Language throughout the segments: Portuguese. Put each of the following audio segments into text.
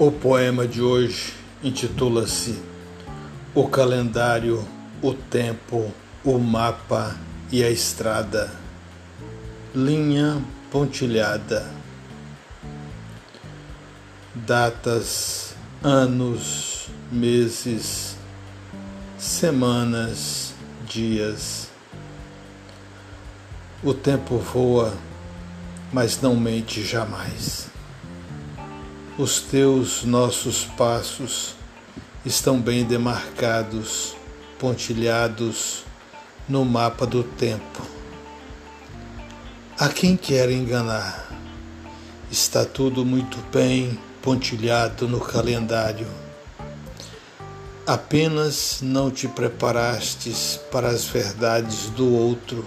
O poema de hoje intitula-se O Calendário, o Tempo, o Mapa e a Estrada. Linha pontilhada. Datas, anos, meses, semanas, dias. O tempo voa, mas não mente jamais. Os teus nossos passos estão bem demarcados, pontilhados no mapa do tempo. A quem quer enganar? Está tudo muito bem pontilhado no calendário. Apenas não te preparastes para as verdades do outro.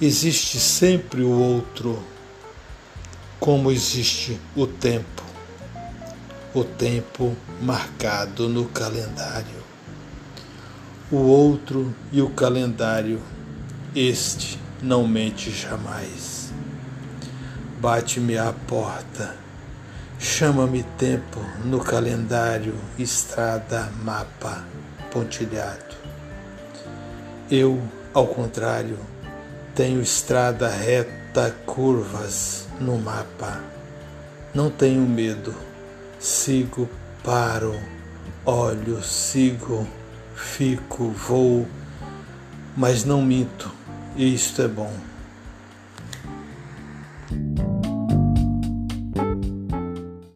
Existe sempre o outro como existe o tempo, o tempo marcado no calendário. O outro e o calendário, este não mente jamais. Bate-me à porta, chama-me tempo no calendário, estrada, mapa, pontilhado. Eu, ao contrário, tenho estrada reta, curvas no mapa. Não tenho medo, sigo, paro, olho, sigo, fico, vou, mas não minto, e isto é bom.